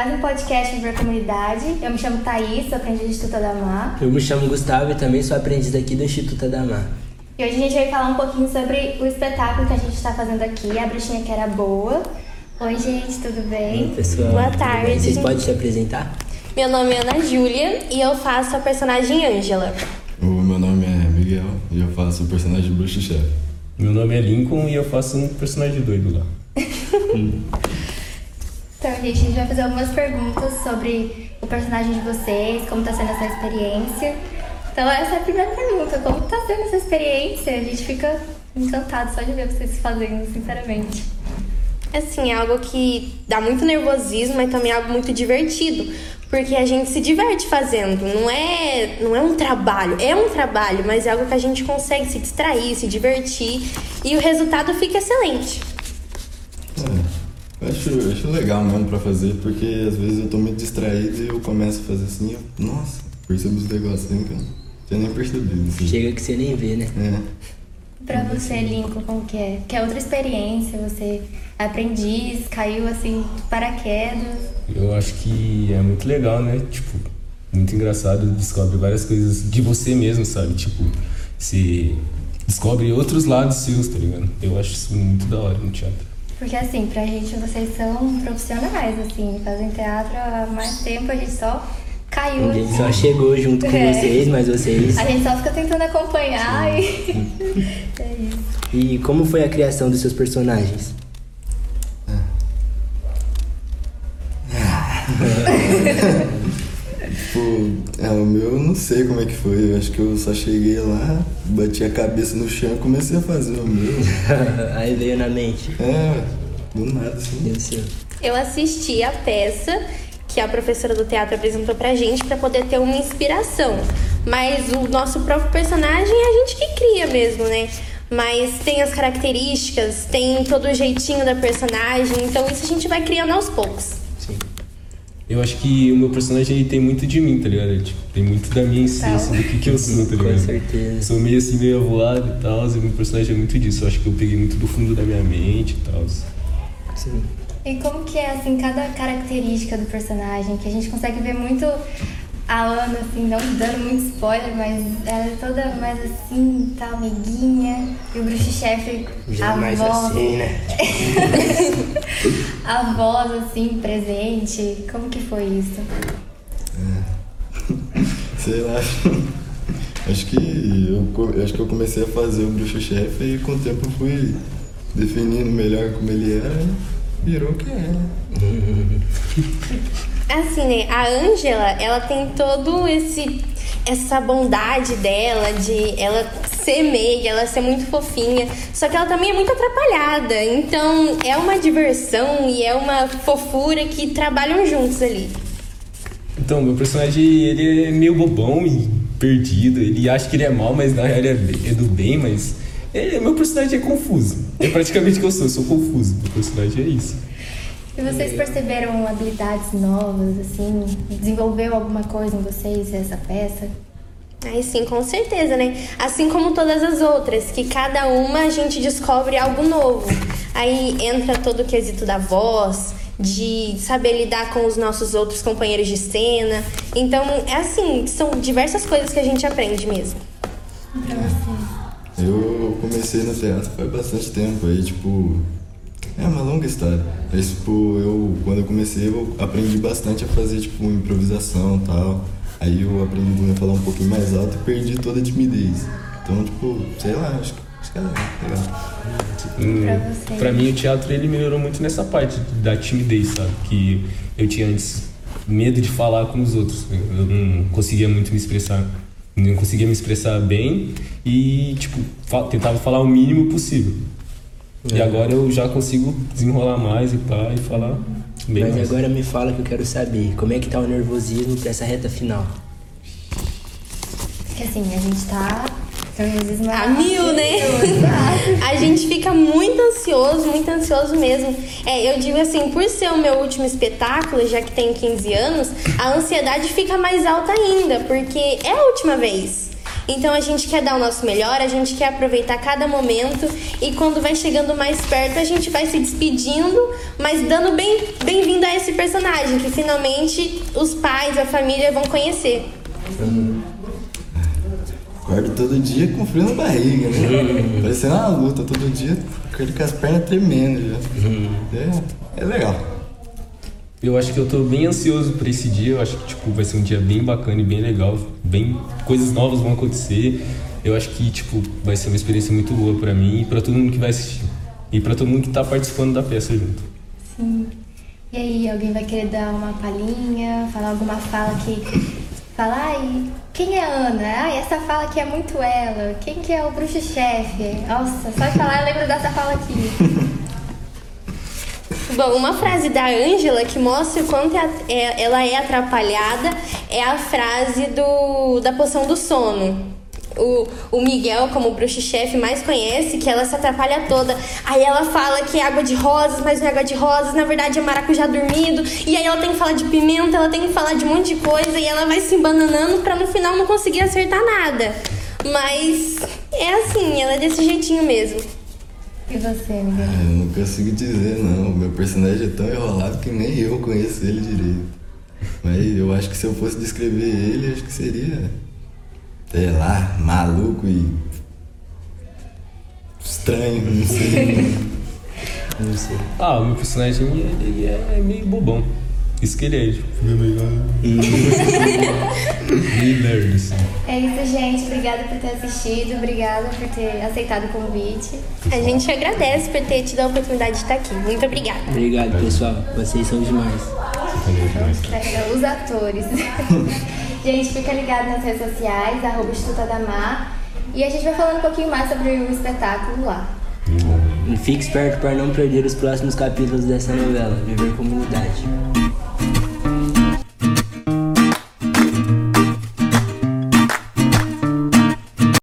mais um podcast Viver Comunidade. Eu me chamo Thaís, sou aprendiz do Instituto Adamar. Eu me chamo Gustavo e também sou aprendiz aqui do Instituto Adamar. E hoje a gente vai falar um pouquinho sobre o espetáculo que a gente está fazendo aqui, A Bruxinha Que Era Boa. Oi, gente, tudo bem? Oi, pessoal. Boa tarde. Vocês podem se apresentar? Meu nome é Ana Júlia e eu faço a personagem Ângela. O meu nome é Miguel e eu faço o personagem Bruxo Chef. Meu nome é Lincoln e eu faço um personagem doido lá. Então, gente, a gente vai fazer algumas perguntas sobre o personagem de vocês, como está sendo essa experiência. Então, essa é a primeira pergunta. Como está sendo essa experiência? A gente fica encantado só de ver vocês fazendo, sinceramente. Assim, é algo que dá muito nervosismo, mas também é algo muito divertido. Porque a gente se diverte fazendo. Não é, não é um trabalho. É um trabalho, mas é algo que a gente consegue se distrair, se divertir. E o resultado fica excelente. Eu acho, eu acho legal mesmo pra fazer, porque às vezes eu tô muito distraído e eu começo a fazer assim, eu, nossa, percebo os negócios assim que eu não tinha nem percebido. Assim. Chega que você nem vê, né? É. Pra você, Lincoln, como que é? Que é outra experiência, você aprendiz, caiu assim, paraquedas. Eu acho que é muito legal, né? Tipo, muito engraçado, descobre várias coisas de você mesmo, sabe? Tipo, se descobre outros lados seus, tá ligado? Eu acho isso muito da hora no teatro. Porque assim, pra gente vocês são profissionais, assim, fazem teatro há mais tempo, a gente só caiu. A gente só chegou junto com É. vocês, mas vocês. A gente só fica tentando acompanhar e. é isso. E como foi a criação dos seus personagens? Tipo, é, o meu eu não sei como é que foi. Eu acho que eu só cheguei lá, bati a cabeça no chão e comecei a fazer o meu. Aí veio na mente. É, do nada assim. Deu seu. Eu assisti a peça que a professora do teatro apresentou pra gente pra poder ter uma inspiração. Mas o nosso próprio personagem é a gente que cria mesmo, né? Mas tem as características, tem todo o jeitinho da personagem, então isso a gente vai criando aos poucos. Eu acho que o meu personagem ele tem muito de mim, tá ligado? Ele, tipo, tem muito da minha essência, do que, que eu sou, tá Com ligado? certeza. Sou meio assim, meio avoado e tal, e meu personagem é muito disso. Eu acho que eu peguei muito do fundo da minha mente e tal. Sim. E como que é, assim, cada característica do personagem, que a gente consegue ver muito a Ana, assim, não dando muito spoiler, mas ela é toda mais assim, tal, amiguinha. E o bruxo-chefe, Já a mais voz, assim, né? a voz, assim, presente. Como que foi isso? Sei lá. Acho que eu, acho que eu comecei a fazer o bruxo chefe e com o tempo eu fui definindo melhor como ele era e virou o que é. né? Assim, né? A Ângela, ela tem todo esse essa bondade dela de ela ser meiga, ela ser muito fofinha, só que ela também é muito atrapalhada. Então, é uma diversão e é uma fofura que trabalham juntos ali. Então, meu personagem, ele é meio bobão e perdido. Ele acha que ele é mal, mas na real ele é é do bem, mas... Ele, meu personagem é confuso. É praticamente o que eu sou, eu sou confuso. Meu personagem é isso. E vocês perceberam habilidades novas, assim? Desenvolveu alguma coisa em vocês essa peça? Aí sim, com certeza, né? Assim como todas as outras, que cada uma a gente descobre algo novo. Aí entra todo o quesito da voz, de saber lidar com os nossos outros companheiros de cena. Então, é assim, são diversas coisas que a gente aprende mesmo. Eu comecei no teatro faz bastante tempo, aí tipo. Longa história. Mas tipo, eu quando eu comecei eu aprendi bastante a fazer tipo improvisação e tal. Aí eu aprendi a falar um pouquinho mais alto e perdi toda a timidez. Então, tipo, sei lá, acho, que- acho que é legal. Hum, Pra você. pra mim, o teatro ele melhorou muito nessa parte da timidez, sabe? Que eu tinha antes medo de falar com os outros. Eu não conseguia muito me expressar. Não conseguia me expressar bem e, tipo, fa- tentava falar o mínimo possível. E É. agora eu já consigo desenrolar mais e pá, e falar bem Mas mais. agora me fala que eu quero saber. Como é que tá o nervosismo pra essa reta final? Porque assim, a gente tá. A mil, né? A gente fica muito ansioso, muito ansioso mesmo. É, eu digo assim, por ser o meu último espetáculo, já que tenho 15 anos, a ansiedade fica mais alta ainda, porque é a última vez. Então a gente quer dar o nosso melhor, a gente quer aproveitar cada momento e quando vai chegando mais perto a gente vai se despedindo, mas dando bem- bem-vindo a esse personagem que finalmente os pais, a família vão conhecer. Acordo todo dia com frio na barriga, né? Parecendo uma luta, todo dia acordo com as pernas tremendo já. É, é legal. Eu acho que eu tô bem ansioso por esse dia. Eu acho que tipo vai ser um dia bem bacana e bem legal. Bem coisas novas vão acontecer. Eu acho que tipo vai ser uma experiência muito boa pra mim e pra todo mundo que vai assistir. E pra todo mundo que tá participando da peça junto. Sim. E aí, alguém vai querer dar uma palhinha, falar alguma fala que. Falar, ai, quem é a Ana? Ai, essa fala aqui é muito ela. Quem que é o bruxo-chefe? Nossa, só de falar eu lembro dessa fala aqui. Bom, uma frase da Ângela que mostra o quanto é- é- ela é atrapalhada é a frase do, da poção do sono. O, o Miguel, como bruxo-chefe, mais conhece que ela se atrapalha toda. Aí ela fala que é água de rosas, mas não é água de rosas, na verdade é maracujá dormido. E aí ela tem que falar de pimenta, ela tem que falar de um monte de coisa e ela vai se embananando pra no final não conseguir acertar nada. Mas é assim, ela é desse jeitinho mesmo. E você, Miguel? Ah, Eu não consigo dizer, não. O meu personagem é tão enrolado que nem eu conheço ele direito. Mas eu acho que se eu fosse descrever ele, acho que seria. Sei lá, maluco e. estranho, não sei. Não sei. Ah, o meu personagem ele, ele é meio bobão. Isso que ele é, tipo, meio meio nerd, assim. É isso, gente. Obrigada por ter assistido. Obrigada por ter aceitado o convite. A gente agradece por ter tido a oportunidade de estar aqui. Muito obrigada. Obrigado, pessoal. Vocês são demais. Os atores. gente, fica ligado nas redes sociais, arroba Instituto Adamar. E a gente vai falando um pouquinho mais sobre o espetáculo lá. E fique esperto para não perder os próximos capítulos dessa novela, Viver Comunidade.